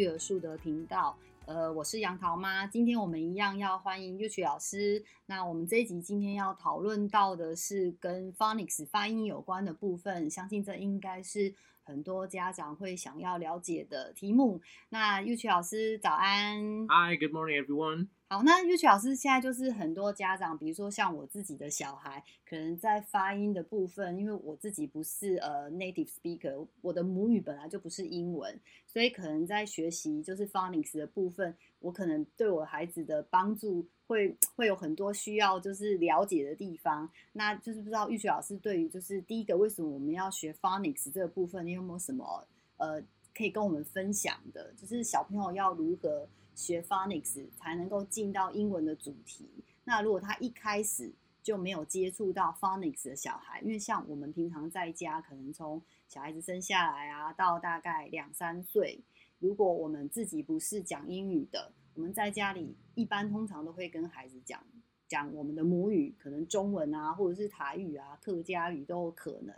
育儿树的频道。呃，我是杨桃妈，今天我们一样要欢迎 Yuchi 老师。那我们这一集今天要讨论到的是跟 Phonics 发音有关的部分，相信这应该是很多家长会想要了解的题目。那 Yuchi 老师早安，Hi，Good morning everyone。好，那 Yuchi 老师现在就是很多家长，比如说像我自己的小孩，可能在发音的部分，因为我自己不是呃 native speaker，我的母语本来就不是英文，所以可能在学习就是 phonics 的部分，我可能对我孩子的帮助会会有很多需要就是了解的地方。那就是不知道 Yuchi 老师对于就是第一个为什么我们要学 phonics 这个部分，你有没有什么呃可以跟我们分享的？就是小朋友要如何？学 phonics 才能够进到英文的主题。那如果他一开始就没有接触到 phonics 的小孩，因为像我们平常在家，可能从小孩子生下来啊，到大概两三岁，如果我们自己不是讲英语的，我们在家里一般通常都会跟孩子讲讲我们的母语，可能中文啊，或者是台语啊、客家语都有可能。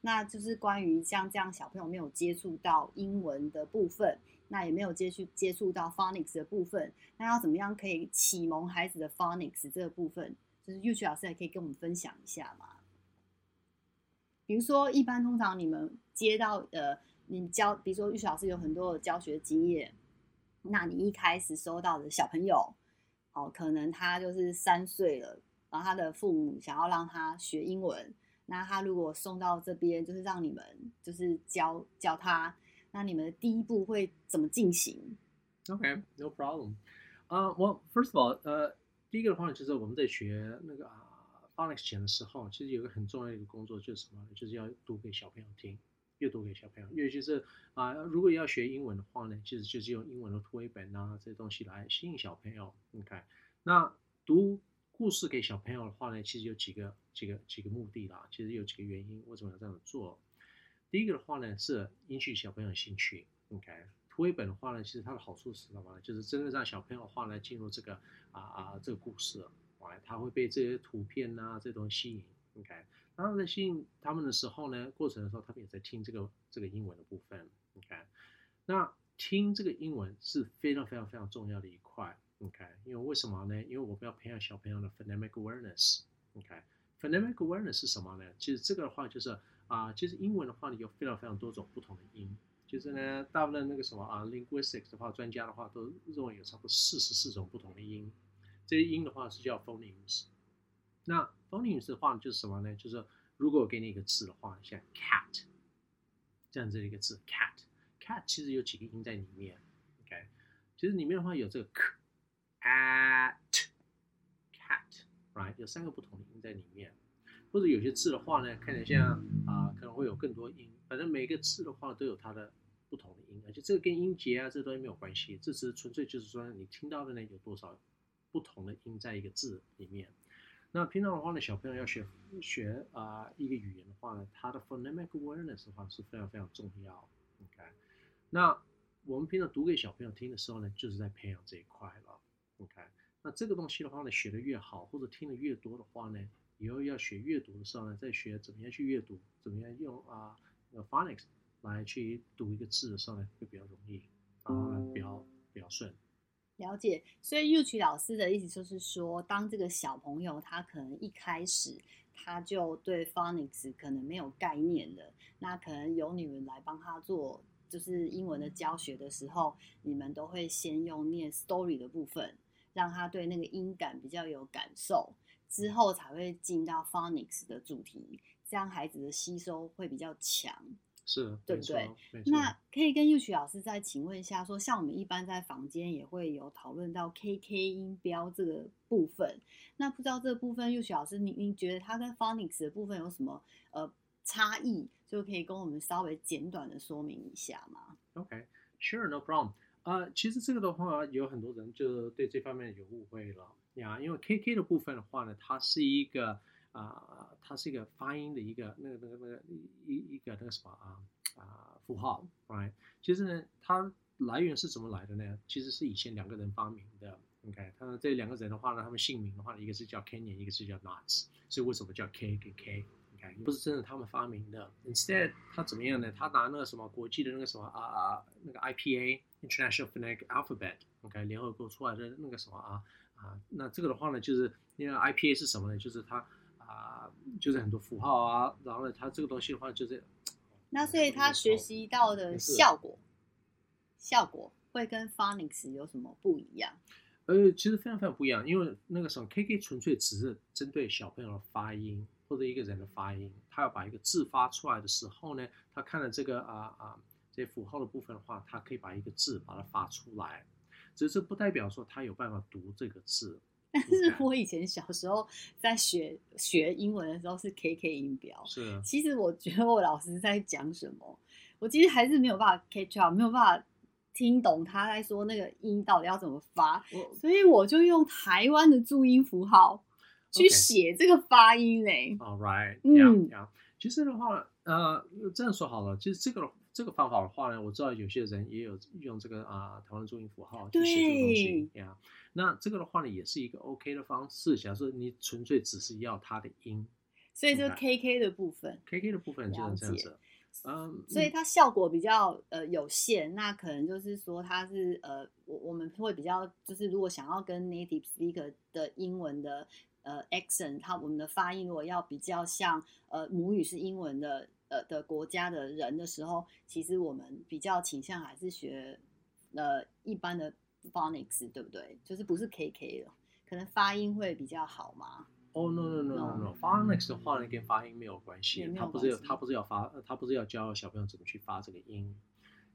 那就是关于像这样小朋友没有接触到英文的部分。那也没有接触接触到 phonics 的部分，那要怎么样可以启蒙孩子的 phonics 这个部分？就是育趣老师也可以跟我们分享一下嘛。比如说，一般通常你们接到呃，你教，比如说育趣老师有很多的教学经验，那你一开始收到的小朋友，哦，可能他就是三岁了，然后他的父母想要让他学英文，那他如果送到这边，就是让你们就是教教他。那你们的第一步会怎么进行？OK，no problem. 啊、uh, well, first of all, 呃、第一个的话就是我们在学那个啊 phonics 前的时候，其实有个很重要的一个工作就是什么？就是要读给小朋友听，阅读给小朋友。尤其是啊如果要学英文的话呢，其实就是用英文的图绘本啊这些东西来吸引小朋友。OK，那读故事给小朋友的话呢，其实有几个几个几个目的啦，其实有几个原因为什么要这样做。第一个的话呢，是引起小朋友兴趣。OK，图绘本的话呢，其实它的好处是什么呢？就是真的让小朋友的话呢进入这个啊啊这个故事，哎，他会被这些图片呐、啊、这种吸引。OK，然后在吸引他们的时候呢，过程的时候他们也在听这个这个英文的部分。OK，那听这个英文是非常非常非常重要的一块。OK，因为为什么呢？因为我们要培养小朋友的 phonemic awareness。OK，phonemic awareness 是什么呢？其实这个的话就是。啊，其实英文的话呢，有非常非常多种不同的音。就是呢，大部分那个什么啊，linguistics 的话，专家的话都认为有差不多四十四种不同的音。这些音的话是叫 phonemes。那 phonemes 的话就是什么呢？就是如果我给你一个字的话，像 cat 这样子的一个字，cat，cat 其实有几个音在里面。OK，其实里面的话有这个 k，at，cat，right，有三个不同的音在里面。或者有些字的话呢，看起来像啊、可能会有更多音。反正每个字的话都有它的不同的音，而且这个跟音节啊这东西没有关系，这是纯粹就是说你听到的呢有多少不同的音在一个字里面。那平常的话呢，小朋友要学学啊、一个语言的话呢，它的 phonemic awareness 的话是非常非常重要。OK，那我们平常读给小朋友听的时候呢，就是在培养这一块了。OK，那这个东西的话呢，学的越好或者听的越多的话呢。以后要学阅读的时候呢，再学怎么样去阅读，怎么样用啊那个 phonics 来去读一个字的时候呢，会比较容易啊，比较比较顺。了解，所以 Yuchi 老师的意思就是说，当这个小朋友他可能一开始他就对 phonics 可能没有概念的，那可能由你们来帮他做就是英文的教学的时候，你们都会先用念 story 的部分，让他对那个音感比较有感受。之后才会进到 phonics 的主题，这样孩子的吸收会比较强，是，对不对？那可以跟 Yuchi 老师再请问一下说，说像我们一般在房间也会有讨论到 KK 音标这个部分，那不知道这个部分 Yuchi 老师，你你觉得它跟 phonics 的部分有什么呃差异？就可以跟我们稍微简短的说明一下吗？OK，Sure，No problem。呃，其实这个的话，有很多人就对这方面有误会了。呀，因为 K K 的部分的话呢，它是一个啊、它是一个发音的一个那个那个那个一一个那个什么啊啊符号，right？其实呢，它来源是怎么来的呢？其实是以前两个人发明的，OK？他们这两个人的话呢，他们姓名的话呢，一个是叫 Kenyon，一个是叫 Knots，所以为什么叫 K 跟 K？你看，不是真的他们发明的。Instead，他怎么样呢？他拿那个什么国际的那个什么啊啊那个 IPA International Phonetic Alphabet，OK，、联合国出来的那个什么啊啊，那这个的话呢，就是因为 IPA 是什么呢？就是它啊，就是很多符号啊，然后呢，它这个东西的话就是，那所以他学习到的效果，效果会跟 Phonics 有什么不一样？呃，其实非常非常不一样，因为那个什么 KK 纯粹只是针对小朋友的发音或者一个人的发音，他要把一个字发出来的时候呢，他看了这个啊啊这些符号的部分的话，他可以把一个字把它发出来，只是不代表说他有办法读这个字。但是我以前小时候在学学英文的时候是 KK 音标，是。其实我觉得我老师在讲什么，我其实还是没有办法 catch up，没有办法。听懂他在说那个音到底要怎么发，所以我就用台湾的注音符号去写这个发音嘞。All right，嗯，其实的话，呃，这样说好了，其实这个这个方法的话呢，我知道有些人也有用这个啊台湾注音符号去写这个东西呀。那这个的话呢，也是一个 OK 的方式。假设你纯粹只是要它的音，所以就 KK 的部分，KK 的部分就是这样子。嗯，所以它效果比较呃有限，那可能就是说它是呃，我我们会比较就是如果想要跟 native speaker 的英文的呃 accent，它我们的发音如果要比较像呃母语是英文的呃的国家的人的时候，其实我们比较倾向还是学呃一般的 phonics，对不对？就是不是 KK 了，可能发音会比较好嘛。哦、oh, no no no no no，phonics 的话呢，跟发音没有关系，他不是他不是要发，他不是要教小朋友怎么去发这个音。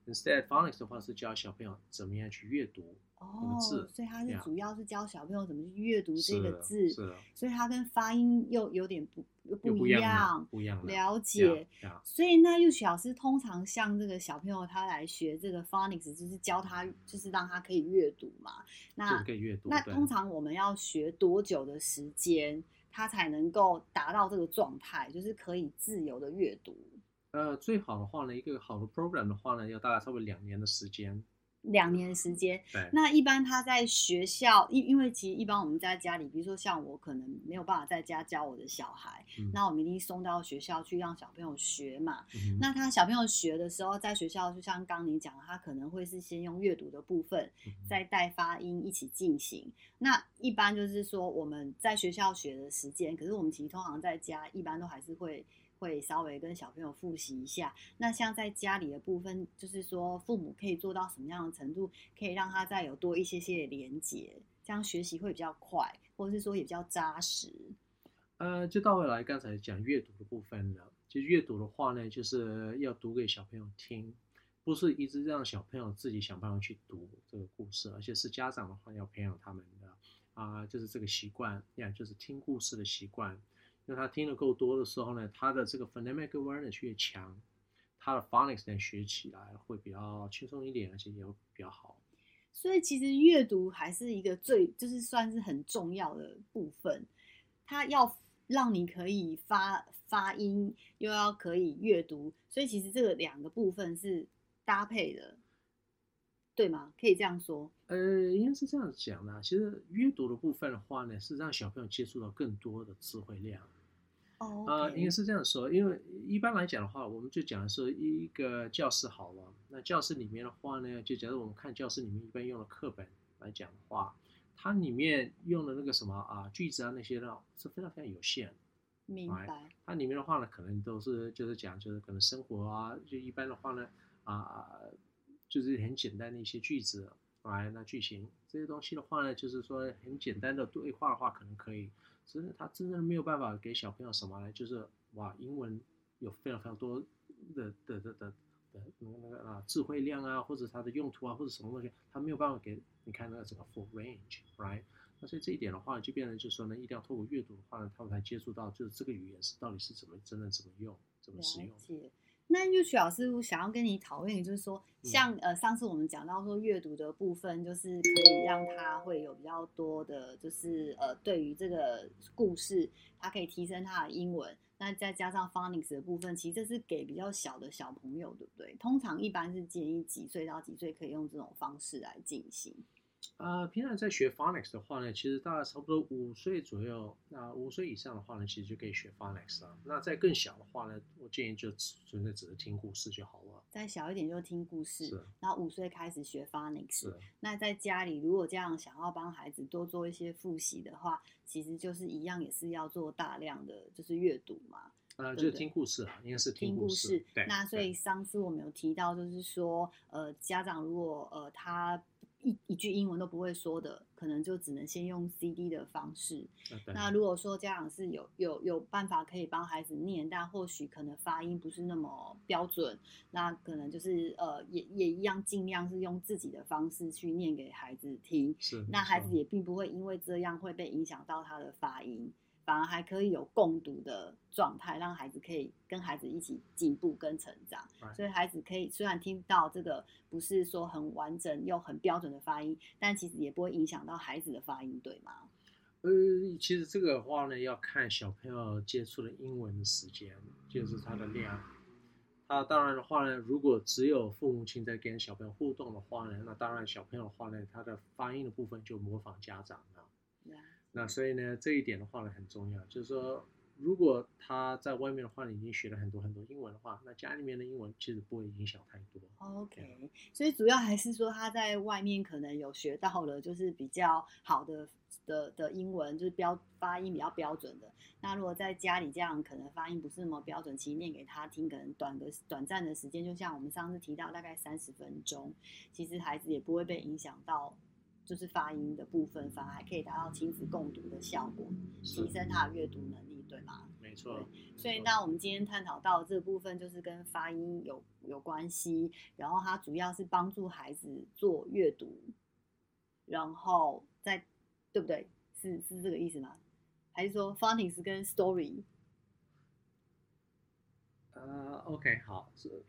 Instead phonics 的话是教小朋友怎么样去阅读这个字，oh, 所以他是主要是教小朋友怎么去阅读这个字，是的，所以他跟发音又有点不不一样，不一样，了解。所以那 Yuki 老师通常像这个小朋友他来学这个 phonics，就是教他就是让他可以阅读嘛。那可以阅读。那通常我们要学多久的时间，他才能够达到这个状态，就是可以自由的阅读？呃，最好的话呢，一个好的 program 的话呢，要大概差不多两年的时间。两年的时间。对。那一般他在学校，因因为其实一般我们在家里，比如说像我可能没有办法在家教我的小孩，嗯、那我们一定送到学校去让小朋友学嘛。嗯、那他小朋友学的时候，在学校就像刚你讲的，他可能会是先用阅读的部分，嗯、再带发音一起进行。那一般就是说我们在学校学的时间，可是我们其实通常在家一般都还是会。会稍微跟小朋友复习一下。那像在家里的部分，就是说父母可以做到什么样的程度，可以让他再有多一些些的连接，这样学习会比较快，或者是说也比较扎实。呃，就倒回来刚才讲阅读的部分了。其实阅读的话呢，就是要读给小朋友听，不是一直让小朋友自己想办法去读这个故事，而且是家长的话要培养他们的啊、就是这个习惯，呀，就是听故事的习惯。因为他听得够多的时候呢，他的这个 phonemic awareness 越强，他的 phonics 呢学起来会比较轻松一点，而且也会比较好。所以其实阅读还是一个最就是算是很重要的部分，它要让你可以发发音，又要可以阅读，所以其实这个两个部分是搭配的。对吗？可以这样说。呃，应该是这样讲的。其实阅读的部分的话呢，是让小朋友接触到更多的词汇量。哦。啊，应该是这样说。因为一般来讲的话，我们就讲的是一个教室好了。那教室里面的话呢，就假如我们看教室里面一般用的课本来讲的话，它里面用的那个什么啊句子啊那些呢，是非常非常有限。明白。它里面的话呢，可能都是就是讲就是可能生活啊，就一般的话呢啊。就是很简单的一些句子，来那句型这些东西的话呢，就是说很简单的对话的话可能可以，只是他真的没有办法给小朋友什么呢？就是哇，英文有非常非常多的的的的的那个那个啊智慧量啊，或者它的用途啊，或者什么东西，他没有办法给你看那个整个 full range，right？那所以这一点的话，就变成就是说呢，一定要透过阅读的话呢，他们才接触到就是这个语言是到底是怎么真的怎么用，怎么使用。那 Yuki 老师，我想要跟你讨论，就是说，像呃上次我们讲到说阅读的部分，就是可以让他会有比较多的，就是呃对于这个故事，他可以提升他的英文。那再加上 Phonics 的部分，其实这是给比较小的小朋友，对不对？通常一般是建议几岁到几岁可以用这种方式来进行。呃，平常在学 phonics 的话呢，其实大概差不多五岁左右，那五岁以上的话呢，其实就可以学 phonics 了。那再更小的话呢，我建议就纯粹只是听故事就好了。再小一点就听故事，是然后五岁开始学 phonics。是那在家里，如果这样想要帮孩子多做一些复习的话，其实就是一样，也是要做大量的就是阅读嘛。呃，就是听故事啊，应该是听故事。听故事对。那所以上次我们有提到，就是说，呃，家长如果呃他。一一句英文都不会说的，可能就只能先用 CD 的方式。那如果说家长是有有有办法可以帮孩子念，但或许可能发音不是那么标准，那可能就是呃也也一样，尽量是用自己的方式去念给孩子听。是，那孩子也并不会因为这样会被影响到他的发音。反而还可以有共读的状态，让孩子可以跟孩子一起进步跟成长。所以孩子可以虽然听到这个不是说很完整又很标准的发音，但其实也不会影响到孩子的发音，对吗？呃，其实这个的话呢，要看小朋友接触的英文的时间，就是他的量。他当然的话呢，如果只有父母亲在跟小朋友互动的话呢，那当然小朋友的话呢，他的发音的部分就模仿家长了。那所以呢，这一点的话呢很重要，就是说，如果他在外面的话呢已经学了很多很多英文的话，那家里面的英文其实不会影响太多。OK，所以主要还是说他在外面可能有学到了，就是比较好的的的英文，就是标发音比较标准的。那如果在家里这样可能发音不是那么标准，其实念给他听，可能短的短暂的时间，就像我们上次提到大概三十分钟，其实孩子也不会被影响到。就是发音的部分，反而还可以达到亲子共读的效果，提升他的阅读能力，对吗？没错。所以，那我们今天探讨到的这个部分，就是跟发音有有关系，然后它主要是帮助孩子做阅读，然后再对不对？是是这个意思吗？还是说 phonics 跟 story？呃、uh，OK，好，是。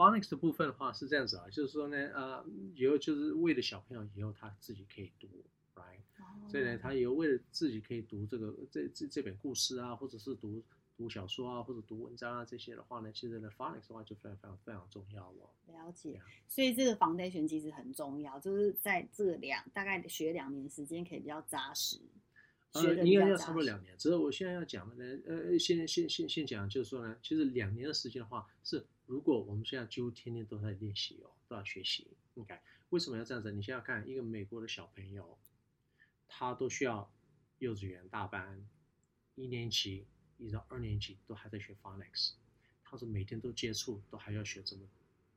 Phonics 的部分的话是这样子啊，就是说呢，呃，以后就是为了小朋友以后他自己可以读，right？Oh. 所以呢，他以后为了自己可以读这个这这这本故事啊，或者是读读小说啊，或者读文章啊这些的话呢，其实呢，phonics 的话就非常非常非常重要了。了解，所以这个 foundation 其实很重要，就是在这两大概学两年时间可以比较扎实。呃，应该要差不多两年。只是我现在要讲的呢，呃，先先先先讲，就是说呢，其实两年的时间的话是。如果我们现在几乎天天都在练习哦，都要学习，OK？为什么要这样子？你想想看，一个美国的小朋友，他都需要幼稚园大班，一年级一直到二年级都还在学 phonics，他是每天都接触，都还要学这么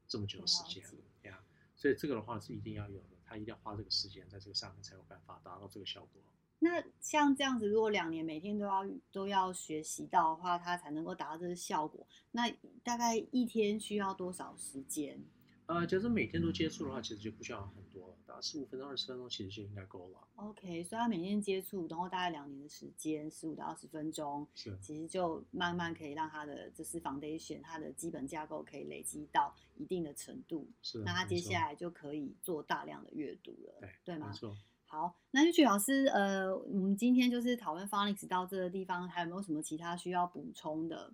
这么久的时间，对呀。所以这个的话是一定要有的，他一定要花这个时间在这个上面才有办法达到这个效果。那像这样子，如果两年每天都要都要学习到的话，他才能够达到这个效果。那大概一天需要多少时间？呃，假设每天都接触的话，其实就不需要很多了，大概十五分钟、二十分钟，其实就应该够了。OK，所以他每天接触，然后大概两年的时间，十五到二十分钟，是，其实就慢慢可以让他的就是 foundation，他的基本架构可以累积到一定的程度。是，那他接下来就可以做大量的阅读了，对，对吗？没错。好，那玉曲老师，呃，我们今天就是讨论 phonics 到这个地方，还有没有什么其他需要补充的？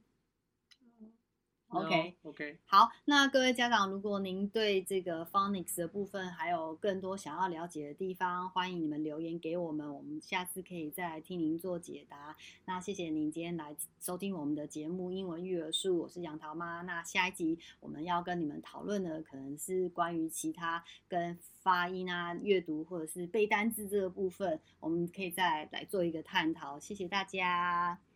？OK OK，好，那各位家长，如果您对这个 phonics 的部分还有更多想要了解的地方，欢迎你们留言给我们，我们下次可以再来听您做解答。那谢谢您今天来收听我们的节目《英文育儿术》，我是杨桃妈。那下一集我们要跟你们讨论的可能是关于其他跟发音啊、阅读或者是背单字这个部分，我们可以再来做一个探讨。谢谢大家。